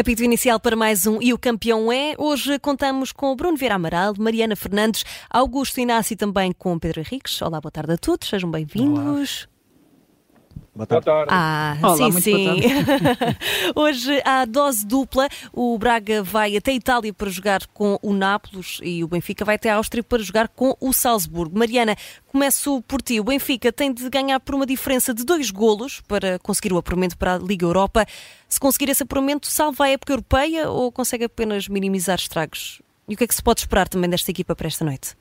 Apito inicial para mais um E o Campeão é. Hoje contamos com o Bruno Vieira Amaral, Mariana Fernandes, Augusto Inácio e também com Pedro Henriques. Olá, boa tarde a todos, sejam bem-vindos. Boa tarde. Boa tarde. Ah, Olá, sim, muito sim. Hoje há dose dupla. O Braga vai até a Itália para jogar com o Nápoles e o Benfica vai até a Áustria para jogar com o Salzburgo. Mariana, começo por ti. O Benfica tem de ganhar por uma diferença de dois golos para conseguir o apuramento para a Liga Europa. Se conseguir esse apuramento, salva a época europeia ou consegue apenas minimizar estragos? E o que é que se pode esperar também desta equipa para esta noite?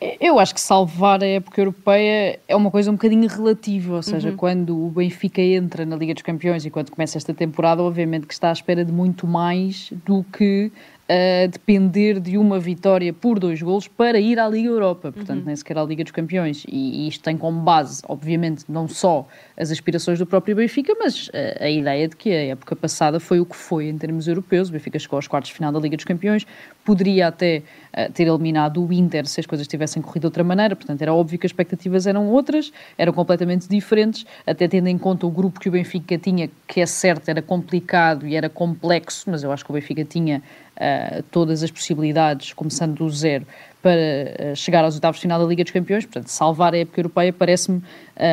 Eu acho que salvar a época europeia é uma coisa um bocadinho relativa, ou seja, uhum. quando o Benfica entra na Liga dos Campeões e quando começa esta temporada, obviamente que está à espera de muito mais do que a depender de uma vitória por dois golos para ir à Liga Europa, portanto, uhum. nem sequer à Liga dos Campeões. E, e, isto tem como base, obviamente, não só as aspirações do próprio Benfica, mas a, a, ideia de que a época passada foi o que foi em termos europeus. O Benfica chegou aos quartos de final da Liga dos Campeões, poderia até uh, ter eliminado o Inter se as coisas tivessem corrido de outra maneira, portanto, era óbvio que as expectativas eram outras, eram completamente diferentes, até tendo em conta o grupo que o Benfica tinha, que é certo, era complicado e era complexo, mas eu acho que o Benfica tinha todas as possibilidades, começando do zero, para uh, chegar aos oitavos de final da Liga dos Campeões. Portanto, salvar a época europeia parece-me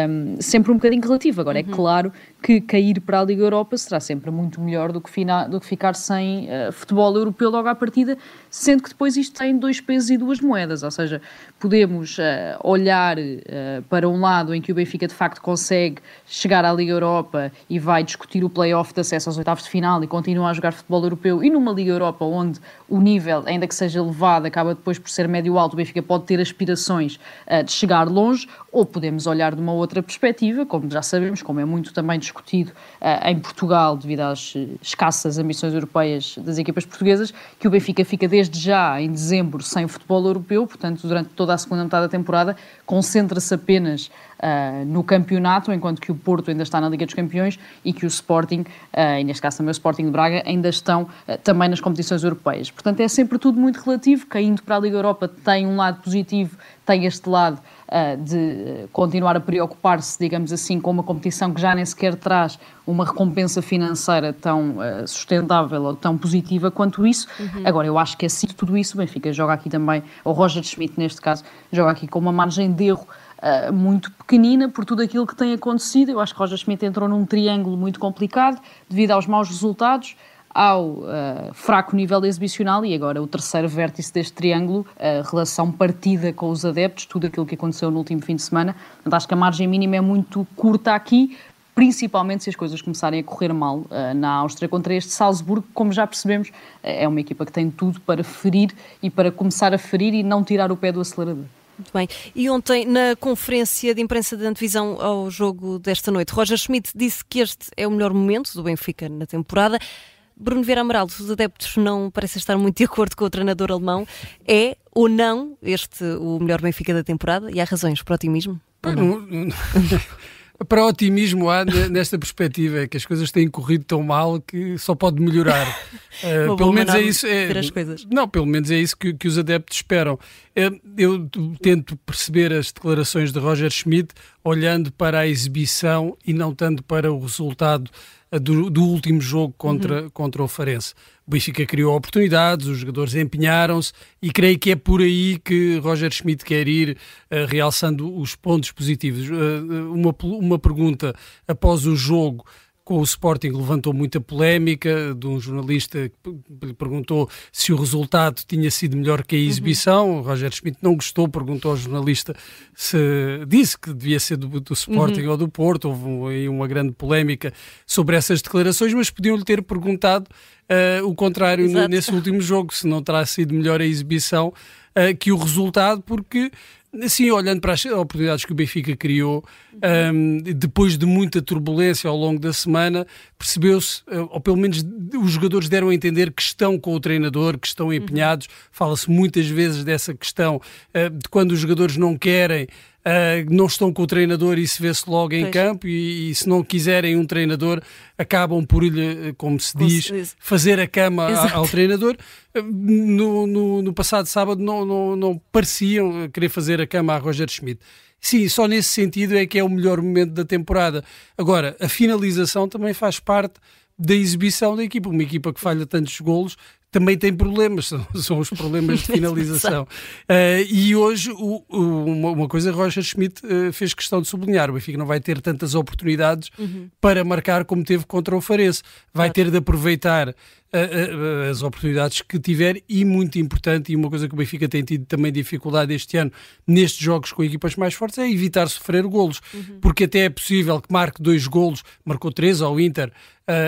um, sempre um bocadinho relativo. Agora, é uhum. é claro que cair para a Liga Europa será sempre muito melhor do que, fina, do que ficar sem uh, futebol europeu logo à partida, sendo que depois isto tem dois pesos e duas moedas. Ou seja, podemos uh, olhar uh, para um lado em que o Benfica de facto consegue chegar à Liga Europa e vai discutir o play-off de acesso aos oitavos de final e continua a jogar futebol europeu, e numa Liga Europa onde o nível, ainda que seja elevado, acaba depois por ser médio-alto, o Benfica pode ter aspirações de chegar longe, ou podemos olhar de uma outra perspectiva, como já sabemos, como é muito também discutido uh, em Portugal, devido às eh, escassas ambições europeias das equipas portuguesas, que o Benfica fica desde já, em dezembro, sem futebol europeu, portanto, durante toda a segunda metade da temporada, concentra-se apenas uh, no campeonato, enquanto que o Porto ainda está na Liga dos Campeões e que o Sporting, uh, e neste caso também o Sporting de Braga, ainda estão também nas competições europeias. Portanto, é sempre tudo muito relativo, caindo para a Liga Europa tem um lado positivo, tem este lado uh, de continuar a preocupar-se, digamos assim, com uma competição que já nem sequer traz uma recompensa financeira tão uh, sustentável ou tão positiva quanto isso. Uhum. Agora, eu acho que assim tudo isso, o Benfica joga aqui também, ou Roger Schmidt neste caso, joga aqui com uma margem de erro Uh, muito pequenina por tudo aquilo que tem acontecido. Eu acho que Roger Schmidt entrou num triângulo muito complicado devido aos maus resultados ao uh, fraco nível exibicional e agora o terceiro vértice deste triângulo, a relação partida com os adeptos, tudo aquilo que aconteceu no último fim de semana. Portanto, acho que a margem mínima é muito curta aqui, principalmente se as coisas começarem a correr mal uh, na Áustria contra este Salzburgo, como já percebemos, é uma equipa que tem tudo para ferir e para começar a ferir e não tirar o pé do acelerador. Muito bem. E ontem, na conferência de imprensa de antevisão ao jogo desta noite, Roger Schmidt disse que este é o melhor momento do Benfica na temporada. Bruno Vieira Amaral, os adeptos não parecem estar muito de acordo com o treinador alemão. É ou não este o melhor Benfica da temporada? E há razões para o otimismo? para otimismo há nesta perspectiva é que as coisas têm corrido tão mal que só pode melhorar. uh, pelo menos é isso. É, não, pelo menos é isso que, que os adeptos esperam. Uh, eu tento perceber as declarações de Roger Schmidt olhando para a exibição e não tanto para o resultado do, do último jogo contra, uhum. contra o Farense. O Benfica criou oportunidades, os jogadores empenharam-se e creio que é por aí que Roger Schmidt quer ir uh, realçando os pontos positivos. Uh, uma, uma pergunta após o jogo com o Sporting levantou muita polémica de um jornalista que lhe perguntou se o resultado tinha sido melhor que a uhum. exibição. Uhum. O Roger Schmidt não gostou, perguntou ao jornalista se disse que devia ser do, do Sporting uhum. ou do Porto. Houve aí uma grande polémica sobre essas declarações, mas podiam-lhe ter perguntado uh, o contrário nesse último jogo, se não terá sido melhor a exibição uh, que o resultado, porque Sim, olhando para as oportunidades que o Benfica criou, um, depois de muita turbulência ao longo da semana, percebeu-se, eh, ou pelo menos os jogadores deram a entender que estão com o treinador, que estão empenhados. Uhum. Fala-se muitas vezes dessa questão uh, de quando os jogadores não querem Uh, não estão com o treinador e se vê-se logo em pois. campo e, e, se não quiserem um treinador acabam por lhe, como se diz, fazer a cama a, ao treinador. No, no, no, passado sábado não, não, não pareciam querer fazer a cama a Roger Schmidt. Sim, só nesse sentido é que é o melhor momento da temporada. Agora, a finalização também faz parte da exibição da equipa. Uma equipa que falha tantos golos também tem problemas, são, são os problemas de finalização. uh, e hoje, o, o, uma, coisa Roger Schmidt uh, fez questão de sublinhar: o Benfica não vai ter tantas oportunidades uhum. para marcar como teve contra o Farense. Vai claro. ter de aproveitar uh, as oportunidades que tiver e, muito importante, e uma coisa que o Benfica tem tido também dificuldade este ano nestes jogos com equipas mais fortes, é evitar sofrer golos. Uhum. Porque até é possível que marque dois golos, marcou três ao Inter,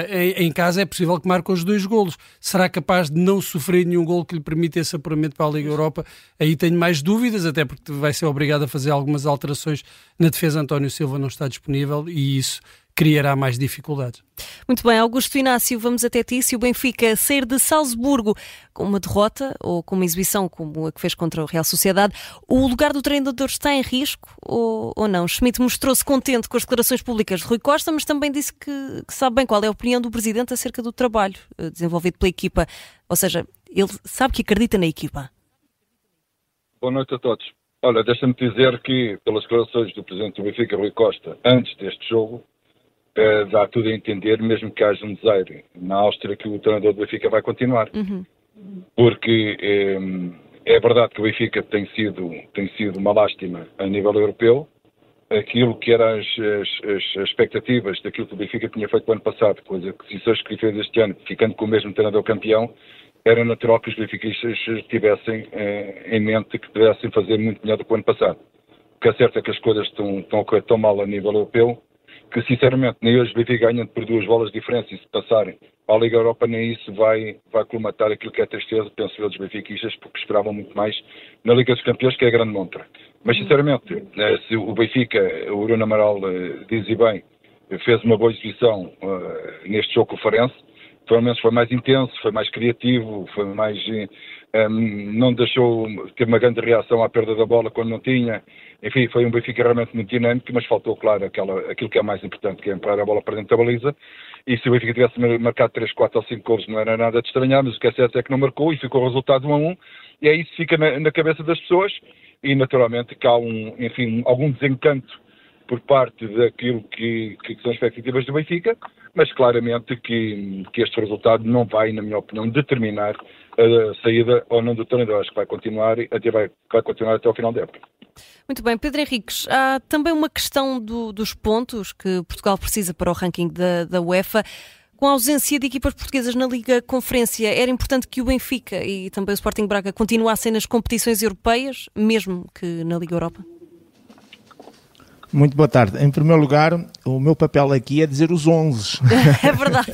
em, em, casa é possível que marque os dois golos. Será capaz de não sofrer nenhum gol que lhe permita esse apuramento para a Liga Europa? Aí tenho mais dúvidas, até porque vai ser obrigado a fazer algumas alterações na defesa. António Silva não está disponível e isso criará mais dificuldades. Muito bem, Augusto Inácio, vamos até ti. Se o Benfica sair de Salzburgo com uma derrota ou com uma exibição como a que fez contra o Real Sociedade, o lugar do treinador está em risco ou, ou não? Schmidt mostrou-se contente com as declarações públicas de Rui Costa, mas também disse que, que sabe bem qual é a opinião do presidente acerca do trabalho eh, desenvolvido pela equipa. Ou seja, ele sabe que acredita na equipa. Boa noite a todos. Olha, deixa-me dizer que, pelas declarações do presidente do Benfica, Rui Costa, antes deste jogo, uh, dá tudo a entender, mesmo que haja um desaire na Áustria, que o treinador do Benfica vai continuar. Uhum. Porque é, é verdade que o Benfica tem sido, tem sido uma lástima a nível europeu. Aquilo que eram as, as, as, expectativas daquilo que o Benfica tinha feito no ano passado, com as aquisições que fez este ano, ficando com o mesmo treinador campeão, era natural que os benfiquistas tivessem eh, em mente que pudessem fazer muito melhor do que o ano passado. O que é certo é que as coisas estão, estão a correr tão mal a nível europeu que sinceramente nem hoje o Benfica ganha por duas bolas de diferença e se passarem à Liga Europa nem isso vai, vai colmatar aquilo que é tristeza, penso eu, dos benfiquistas, porque esperavam muito mais na Liga dos Campeões, que é a grande montra. Mas sinceramente, eh, se o Benfica, o Bruno Amaral eh, diz e bem, fez uma boa exibição uh, neste jogo com o Farense, pelo menos foi mais intenso, foi mais criativo, foi mais um, não deixou ter uma grande reação à perda da bola quando não tinha. Enfim, foi um Benfica realmente muito dinâmico, mas faltou, claro, aquela, aquilo que é mais importante, que é entrar a bola para dentro da baliza. E se o Benfica tivesse marcado 3, 4 ou 5 gols não era nada de estranhar, mas o que é certo é que não marcou e ficou o resultado 1 a 1. E aí isso fica na, na cabeça das pessoas e naturalmente que há um, enfim, algum desencanto por parte daquilo que, que são as expectativas do Benfica, mas claramente que, que este resultado não vai, na minha opinião, determinar a saída ou não do treinador. Acho que vai continuar, até vai, vai continuar até ao final da época. Muito bem, Pedro Henriques, há também uma questão do, dos pontos que Portugal precisa para o ranking da, da UEFA. Com a ausência de equipas portuguesas na Liga Conferência, era importante que o Benfica e também o Sporting Braga continuassem nas competições europeias, mesmo que na Liga Europa? Muito boa tarde. Em primeiro lugar, o meu papel aqui é dizer os 11. É verdade.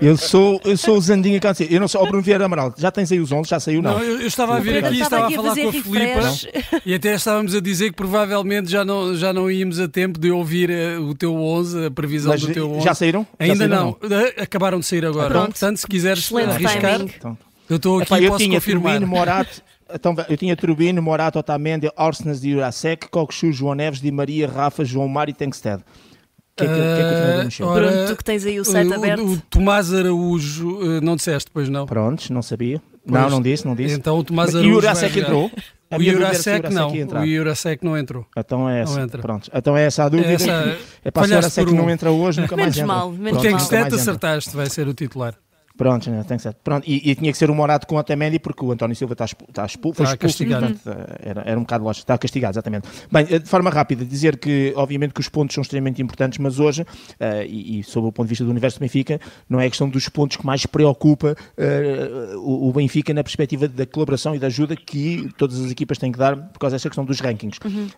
eu sou, eu sou o Zandinha Câncer. Eu não sei, o Bruno Vieira Amaral, já tens aí os 11? Já saiu, não? Não, eu, eu estava a vir aqui, estava, estava a falar com a Filipa e até estávamos a dizer que provavelmente já não, já não íamos a tempo de ouvir uh, o teu 11, a previsão Mas do teu 11. Já saíram? Ainda já saíram, não. não. Eh, acabaram de sair agora. Pronto. Portanto, se quiseres Excelente arriscar, então. eu estou aqui Epá, eu posso tinha confirmar. Turbino, Morato, então, eu tinha Turbino, Morato, Otamendi, Orsnes de Jurasek, Coxu, João Neves, Di Maria, Rafa, João Mário e Tengsted. O que é que, uh, que, é que o treinador mexeu? Pronto, tu que tens aí o site aberto. O, o Tomás Araújo, uh, não disseste, pois não? Prontos, não sabia. Pois, não, não disse, não disse. Então o Tomás Araújo. E o Jurasek entrou? o Jurasek não, o Jurasek não entrou. Então é essa, pronto. Então é essa a dúvida. Essa, é para o Jurasek um. não entra hoje, nunca mais entra. Mal, menos Pronto, mal. acertaste, vai ser o titular. Pronto, né, tem que ser. Pronto, e, e, tinha que ser o Morato com o Otamendi porque o António Silva está, está expulso, está castigado. Portanto, eh, era, era um bocado lógico, está castigado, exatamente. Bem, eh, de forma rápida, dizer que obviamente que os pontos são extremamente importantes, mas hoje, uh, e, e sob o ponto de vista do universo do Benfica, não é a questão dos pontos que mais preocupa uh, o, o, Benfica na perspectiva da colaboração e da ajuda que todas as equipas têm que dar por causa dessa questão dos rankings. Uhum. Uh,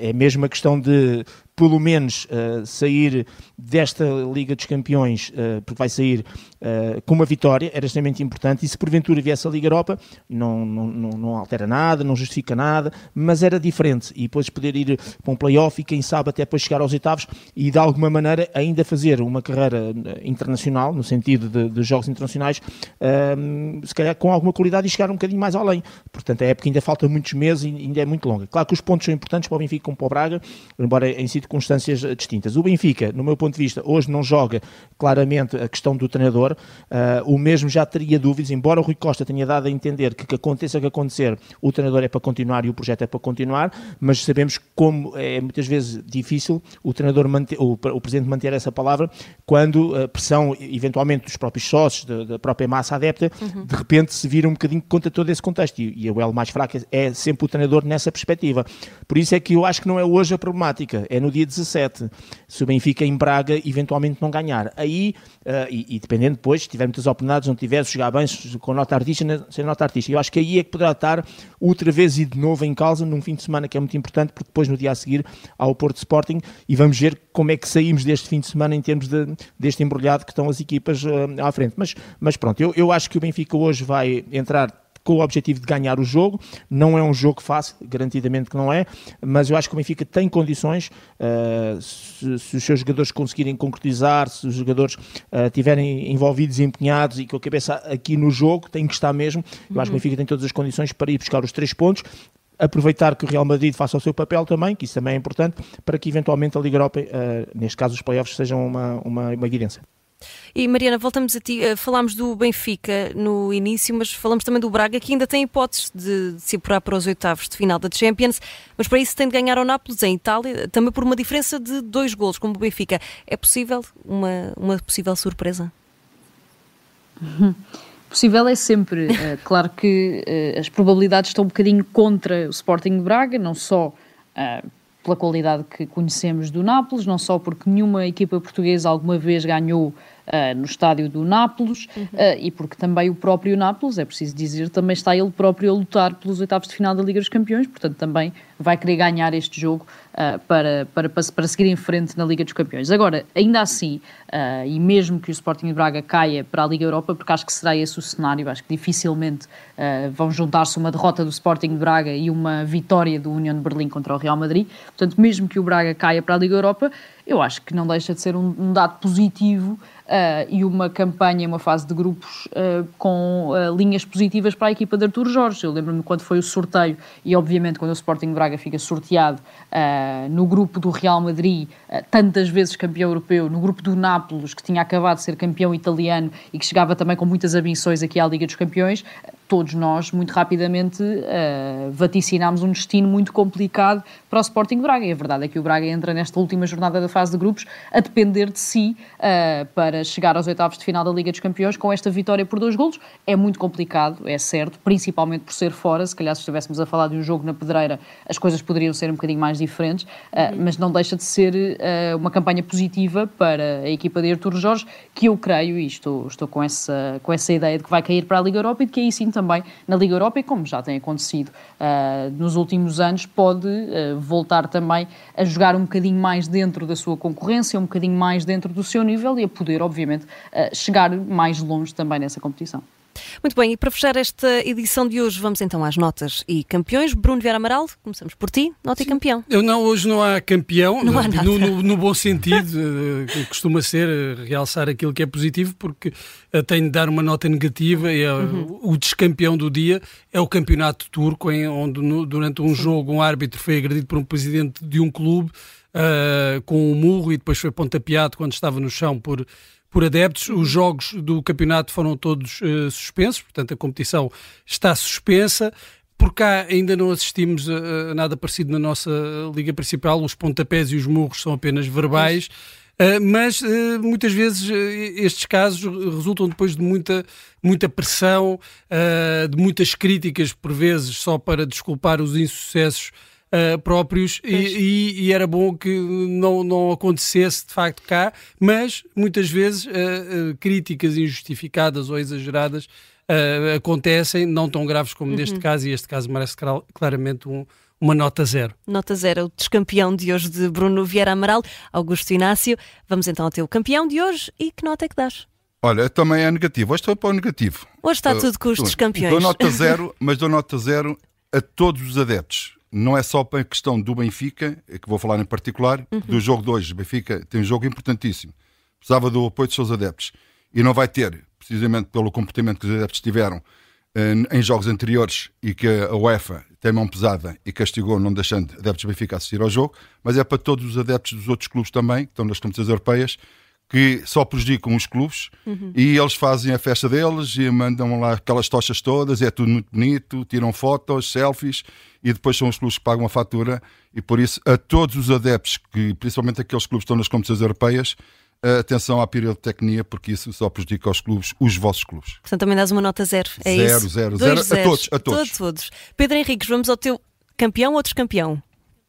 é mesmo a questão de pelo menos uh, sair desta Liga dos Campeões, uh, porque vai sair uh, com uma vitória, era extremamente importante, e se porventura viesse a Liga Europa, não, não, não, altera nada, não justifica nada, mas era diferente, e depois poder ir para um playoff e quem sabe até depois chegar aos oitavos e de alguma maneira ainda fazer uma carreira internacional, no sentido de, de jogos internacionais, ehm, se calhar com alguma qualidade e chegar um bocadinho mais além. Portanto, a época ainda falta muitos meses e ainda é muito longa. Claro que os pontos são importantes para o Benfica como para o Braga, embora em sido circunstâncias distintas. O Benfica, no meu ponto de vista, hoje não joga claramente a questão do treinador, uh, o mesmo já teria dúvidas, embora o Rui Costa tenha dado a entender que, que aconteça o que acontecer, o treinador é para continuar e o projeto é para continuar, mas sabemos como é muitas vezes difícil o treinador manter, o, o presidente manter essa palavra quando a pressão, eventualmente, dos próprios sócios, da, da própria massa adepta, uhum. de repente se vira um bocadinho contra todo esse contexto. E, e o elo mais fraco é sempre o treinador nessa perspectiva. Por isso é que eu acho que não é hoje a problemática, é no dia 17. Se o Benfica em Braga eventualmente não ganhar. Aí, uh, e, e, dependendo depois, se tiver muitas oportunidades, não tiver, se jogar bem, com nota artística, sem nota artística. Eu acho que aí é que poderá estar outra vez e de novo em causa num fim de semana que é muito importante, porque depois no dia a seguir há o Porto Sporting e vamos ver como é que saímos deste fim de semana em termos de, deste embrulhado que estão as equipas uh, à frente. Mas, mas pronto, eu, eu acho que o Benfica hoje vai entrar com o objetivo de ganhar o jogo. Não é um jogo fácil, garantidamente que não é, mas eu acho que o Benfica tem condições, uh, se, se, os seus jogadores conseguirem concretizar, se os jogadores uh, estiverem envolvidos e empenhados e com a cabeça aqui no jogo, tem que estar mesmo. Eu acho que o uhum. Benfica tem todas as condições para ir buscar os três pontos aproveitar que o Real Madrid faça o seu papel também, que isso também é importante, para que eventualmente a Liga Europa, uh, neste caso os playoffs, sejam uma, uma, uma evidência. E Mariana, voltamos a ti. Eh, falámos do Benfica no início, mas falamos também do Braga, que ainda tem hipóteses de, se apurar para os oitavos de final da Champions, mas para isso tem de ganhar ao Nápoles em Itália, também por uma diferença de dois golos, como o Benfica. É possível uma, uma possível surpresa? Possível é sempre. Uh, claro que uh, as probabilidades estão um bocadinho contra o Sporting de Braga, não só uh, pela qualidade que conhecemos do Nápoles, não só porque nenhuma equipa portuguesa alguma vez ganhou uh, no estádio do Nápoles uhum. uh, e porque também o próprio Nápoles, é preciso dizer, também está ele próprio a lutar pelos oitavos de final da Liga dos Campeões, portanto também vai querer ganhar este jogo uh, para, para, para, seguir em frente na Liga dos Campeões. Agora, ainda assim, e mesmo que o Sporting de Braga caia para a Liga Europa, porque acho que será esse o cenário, acho que dificilmente vão juntar-se uma derrota do Sporting de Braga e uma vitória do União de Berlim contra o Real Madrid, portanto, mesmo que o Braga caia para a Liga Europa, eu acho que não deixa de ser um, um dado positivo Uh, e uma campanha, uma fase de grupos uh, com uh, linhas positivas para a equipa de Artur Jorge. Eu lembro-me quando foi o sorteio e, obviamente, quando o Sporting Braga fica sorteado no grupo do Real Madrid, tantas vezes campeão europeu, no grupo do Nápoles, que tinha acabado de ser campeão italiano e que chegava também com muitas ambições aqui à Liga dos Campeões, todos nós, muito rapidamente, uh, vaticinámos um destino muito complicado para o Sporting Braga. E a verdade é que o Braga entra nesta última jornada da fase de grupos a depender de si uh, para chegar aos oitavos de final da Liga dos Campeões com esta vitória por dois golos. É muito complicado, é certo, principalmente por ser fora. Se calhar, se estivéssemos a falar de um jogo na pedreira, as coisas poderiam ser um bocadinho mais diferentes, uh, mas não deixa de ser uma campanha positiva para a equipa de Artur Jorge, que eu creio, e estou, estou com, essa, com essa ideia de que vai cair para a Liga Europa e de que aí sim também na Liga Europa e, como já tem acontecido uh, nos últimos anos, pode uh, voltar também a jogar um bocadinho mais dentro da sua concorrência, um bocadinho mais dentro do seu nível e a poder, obviamente, uh, chegar mais longe também nessa competição. Muito bem, e para fechar esta edição de hoje, vamos então às notas e campeões. Bruno Vieira Amaral, começamos por ti, nota Sim. e campeão. Eu não, hoje não há campeão, não há no, no, no, bom sentido, eh, costuma ser eh, realçar aquilo que é positivo, porque uh, tenho de dar uma nota negativa. É, uhum. O descampeão do dia é o campeonato turco, em, onde no, durante um Sim. jogo um árbitro foi agredido por um presidente de um clube uh, com um murro e depois foi pontapeado quando estava no chão por por adeptos. Os jogos do campeonato foram todos uh, suspensos, portanto a competição está suspensa. Por cá ainda não assistimos a, a, nada parecido na nossa liga principal. Os pontapés e os murros são apenas verbais. Uh, mas uh, muitas vezes uh, estes casos resultam depois de muita, muita pressão, de muitas críticas, por vezes só para desculpar os insucessos uh, próprios e, e, e, era bom que não, não acontecesse de facto cá, mas muitas vezes uh, uh, críticas injustificadas ou exageradas acontecem, não tão graves como uhum. neste caso, e este caso merece claramente um, uma nota zero. Nota zero, o descampeão de hoje de Bruno Vieira Amaral, Augusto Inácio. Vamos então ao teu campeão de hoje e que nota é que dás? Olha, também é negativo. Hoje estou para o negativo. Hoje está uh, tudo com os descampeões. Dou nota zero, mas dou nota zero a todos os adeptos não é só para a questão do Benfica, que vou falar em particular, uhum. do jogo de hoje. O Benfica tem um jogo importantíssimo. Precisava do apoio dos seus adeptos. E não vai ter, precisamente pelo comportamento que os adeptos tiveram em jogos anteriores e que a UEFA tem mão pesada e castigou não deixando adeptos do Benfica assistir ao jogo, mas é para todos os adeptos dos outros clubes também, que estão nas competições europeias, que só prejudicam os clubes uhum. e eles fazem a festa deles e mandam lá aquelas tochas todas, é tudo muito bonito, tiram fotos, selfies e depois são os clubes que pagam a fatura e por isso a todos os adeptos, que principalmente aqueles clubes que estão nas competições europeias, atenção à pirotecnia, porque isso só prejudica os clubes, os vossos clubes. Portanto, também dás uma nota zero, é zero, isso? Zero, zero, zero. A todos, a todos. todos. todos. Pedro Henriques, vamos ao teu campeão ou descampeão?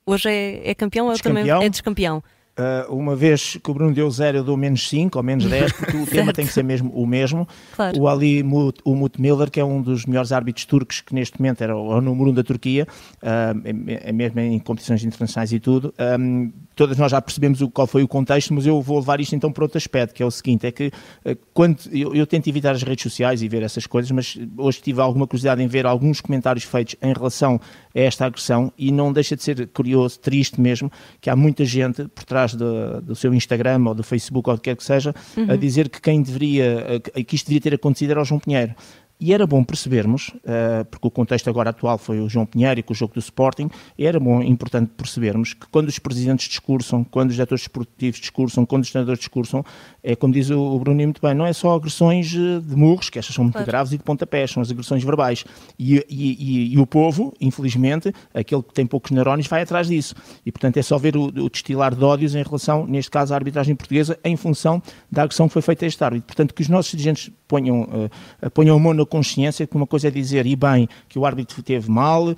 Hoje é, é campeão ou também é descampeão? Uh, uma vez que o Bruno deu 0, eu dou menos 5 ou menos 10, porque o tema tem que ser mesmo o mesmo. Claro. O Ali Mut, o Mut Miller, que é um dos melhores árbitros turcos, que neste momento era o, o número 1 um da Turquia, uh, mesmo em competições internacionais e tudo. Um, todas nós já percebemos o, qual foi o contexto, mas eu vou levar isto então para outro aspecto, que é o seguinte: é que uh, quando eu, eu, tento evitar as redes sociais e ver essas coisas, mas hoje tive alguma curiosidade em ver alguns comentários feitos em relação a esta agressão e não deixa de ser curioso, triste mesmo, que há muita gente por trás do, do seu Instagram ou do Facebook ou do que quer que seja, uhum. a dizer que quem deveria, que isto deveria ter acontecido era o João Pinheiro. E era bom percebermos, uh, porque o contexto agora atual foi o João Pinheiro e com o jogo do Sporting, era bom, importante percebermos que quando os presidentes discursam, quando os diretores desportivos discursam, quando os treinadores discursam, é como diz o, Bruno muito bem, não é só agressões eh, de murros, que estas são muito claro. graves, e de pontapés, são as agressões verbais. E, e, e, e, o povo, infelizmente, aquele que tem poucos neurónios, vai atrás disso. E, portanto, é só ver o, o destilar de ódios em relação, neste caso, à arbitragem portuguesa, em função da agressão que foi feita a este árbitro. Portanto, que os nossos dirigentes ponham, uh, ponham a mão na consciência que uma coisa é dizer, e bem, que o árbitro teve mal, uh,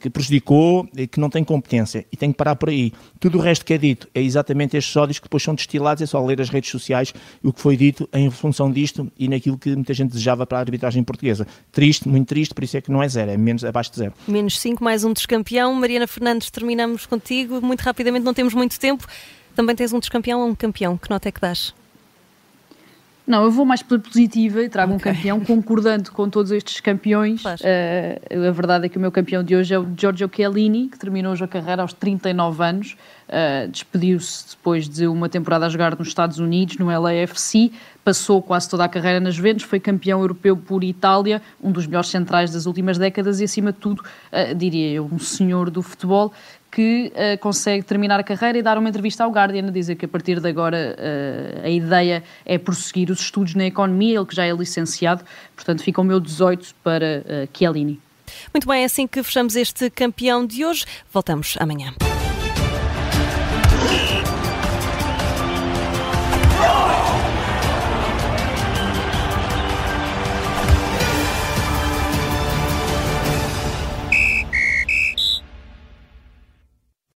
que, prejudicou, que não tem competência. E tem que parar por aí. Tudo o resto que é dito é exatamente estes ódios que depois são destilados, é só ler as redes sociais o que foi dito em função disto e naquilo que muita gente desejava para a arbitragem portuguesa. Triste, muito triste, por isso é que não é zero, é menos abaixo de zero. Menos 5, mais um descampeão. Mariana Fernandes, terminamos contigo. Muito rapidamente, não temos muito tempo. Também tens um descampeão ou um campeão? Que nota é que dás? Não, eu vou mais pela positiva e trago okay. um campeão concordando com todos estes campeões. Uh, a verdade é que o meu campeão de hoje é o Giorgio Chiellini, que terminou hoje a carreira aos 39 anos. Uh, Despediu-se depois de uma temporada a jogar nos Estados Unidos, no LAFC. Passou quase toda a carreira nas Juventus, foi campeão europeu por Itália, um dos melhores centrais das últimas décadas e, acima de tudo, uh, diria eu, um senhor do futebol que uh, consegue terminar a carreira e dar uma entrevista ao Guardian a dizer que a partir de agora uh, a ideia é prosseguir os estudos na economia, ele que já é licenciado, portanto fica o meu 18 para uh, Chiellini. Muito bem, é assim que fechamos este campeão de hoje. Voltamos amanhã.